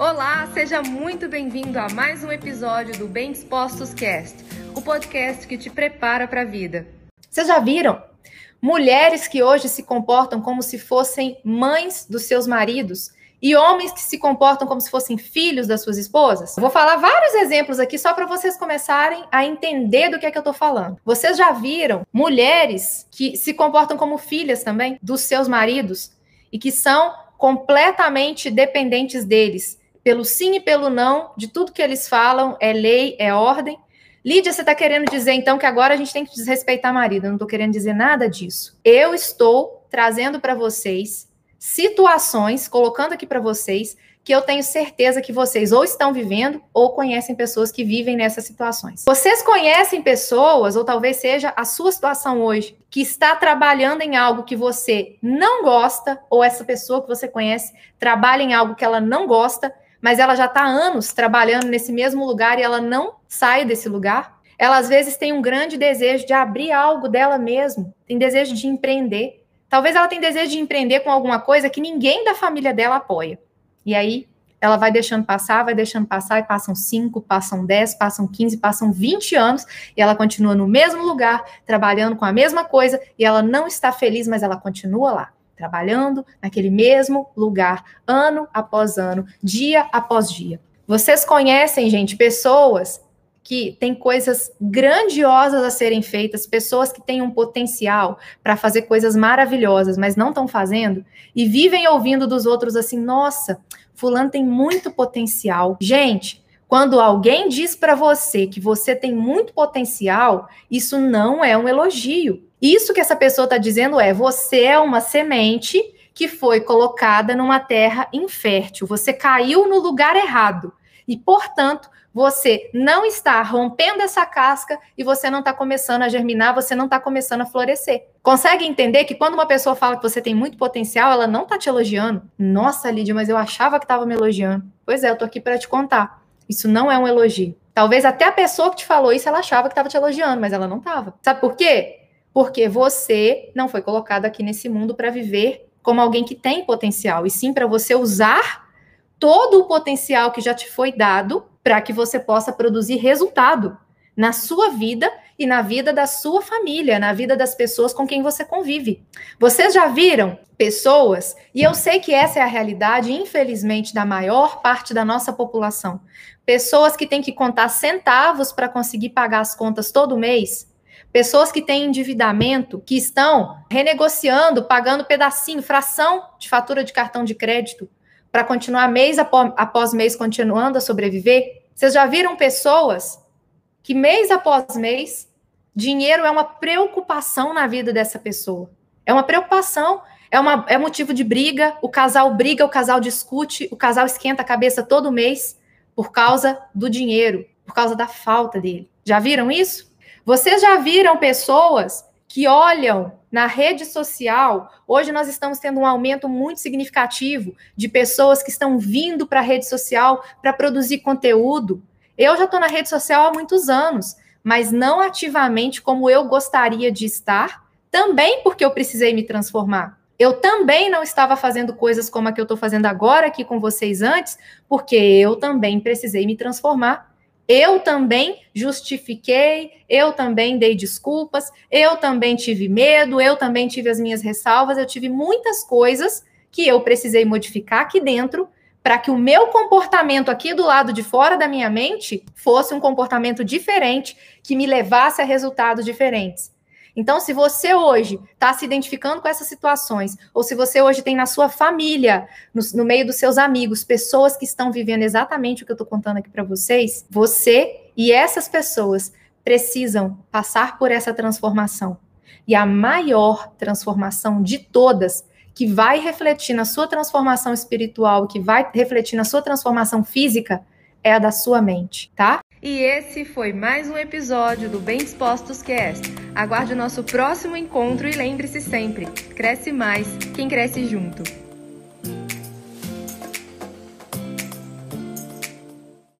Olá, seja muito bem-vindo a mais um episódio do Bem Dispostos Cast, o podcast que te prepara para a vida. Vocês já viram? Mulheres que hoje se comportam como se fossem mães dos seus maridos e homens que se comportam como se fossem filhos das suas esposas? vou falar vários exemplos aqui só para vocês começarem a entender do que é que eu tô falando. Vocês já viram mulheres que se comportam como filhas também dos seus maridos e que são completamente dependentes deles pelo sim e pelo não, de tudo que eles falam, é lei, é ordem. Lídia, você está querendo dizer então que agora a gente tem que desrespeitar marido? Eu não estou querendo dizer nada disso. Eu estou trazendo para vocês situações, colocando aqui para vocês, que eu tenho certeza que vocês ou estão vivendo ou conhecem pessoas que vivem nessas situações. Vocês conhecem pessoas, ou talvez seja a sua situação hoje, que está trabalhando em algo que você não gosta, ou essa pessoa que você conhece trabalha em algo que ela não gosta, mas ela já está anos trabalhando nesse mesmo lugar e ela não sai desse lugar. Ela às vezes tem um grande desejo de abrir algo dela mesma, tem desejo de empreender. Talvez ela tenha desejo de empreender com alguma coisa que ninguém da família dela apoia. E aí ela vai deixando passar, vai deixando passar, e passam 5, passam 10, passam 15, passam 20 anos, e ela continua no mesmo lugar, trabalhando com a mesma coisa, e ela não está feliz, mas ela continua lá trabalhando naquele mesmo lugar, ano após ano, dia após dia. Vocês conhecem, gente, pessoas que têm coisas grandiosas a serem feitas, pessoas que têm um potencial para fazer coisas maravilhosas, mas não estão fazendo, e vivem ouvindo dos outros assim: nossa, Fulano tem muito potencial. Gente, quando alguém diz para você que você tem muito potencial, isso não é um elogio. Isso que essa pessoa está dizendo é: você é uma semente que foi colocada numa terra infértil. Você caiu no lugar errado. E, portanto, você não está rompendo essa casca e você não está começando a germinar, você não está começando a florescer. Consegue entender que quando uma pessoa fala que você tem muito potencial, ela não está te elogiando? Nossa, Lídia, mas eu achava que estava me elogiando. Pois é, eu tô aqui para te contar. Isso não é um elogio. Talvez até a pessoa que te falou isso, ela achava que estava te elogiando, mas ela não estava. Sabe por quê? Porque você não foi colocado aqui nesse mundo para viver como alguém que tem potencial, e sim para você usar todo o potencial que já te foi dado para que você possa produzir resultado na sua vida e na vida da sua família, na vida das pessoas com quem você convive. Vocês já viram pessoas, e eu sei que essa é a realidade, infelizmente, da maior parte da nossa população, pessoas que têm que contar centavos para conseguir pagar as contas todo mês, Pessoas que têm endividamento, que estão renegociando, pagando pedacinho, fração de fatura de cartão de crédito, para continuar mês após mês continuando a sobreviver. Vocês já viram pessoas que mês após mês, dinheiro é uma preocupação na vida dessa pessoa. É uma preocupação, é, uma, é motivo de briga. O casal briga, o casal discute, o casal esquenta a cabeça todo mês por causa do dinheiro, por causa da falta dele. Já viram isso? Vocês já viram pessoas que olham na rede social? Hoje nós estamos tendo um aumento muito significativo de pessoas que estão vindo para a rede social para produzir conteúdo. Eu já estou na rede social há muitos anos, mas não ativamente como eu gostaria de estar, também porque eu precisei me transformar. Eu também não estava fazendo coisas como a que eu estou fazendo agora aqui com vocês antes, porque eu também precisei me transformar eu também justifiquei, eu também dei desculpas, eu também tive medo, eu também tive as minhas ressalvas, eu tive muitas coisas que eu precisei modificar aqui dentro para que o meu comportamento aqui do lado de fora da minha mente fosse um comportamento diferente, que me levasse a resultados diferentes. Então, se você hoje está se identificando com essas situações, ou se você hoje tem na sua família, no, no meio dos seus amigos, pessoas que estão vivendo exatamente o que eu estou contando aqui para vocês, você e essas pessoas precisam passar por essa transformação. E a maior transformação de todas, que vai refletir na sua transformação espiritual, que vai refletir na sua transformação física, é a da sua mente, tá? E esse foi mais um episódio do Bem Dispostos Cast. Aguarde o nosso próximo encontro e lembre-se sempre: cresce mais quem cresce junto.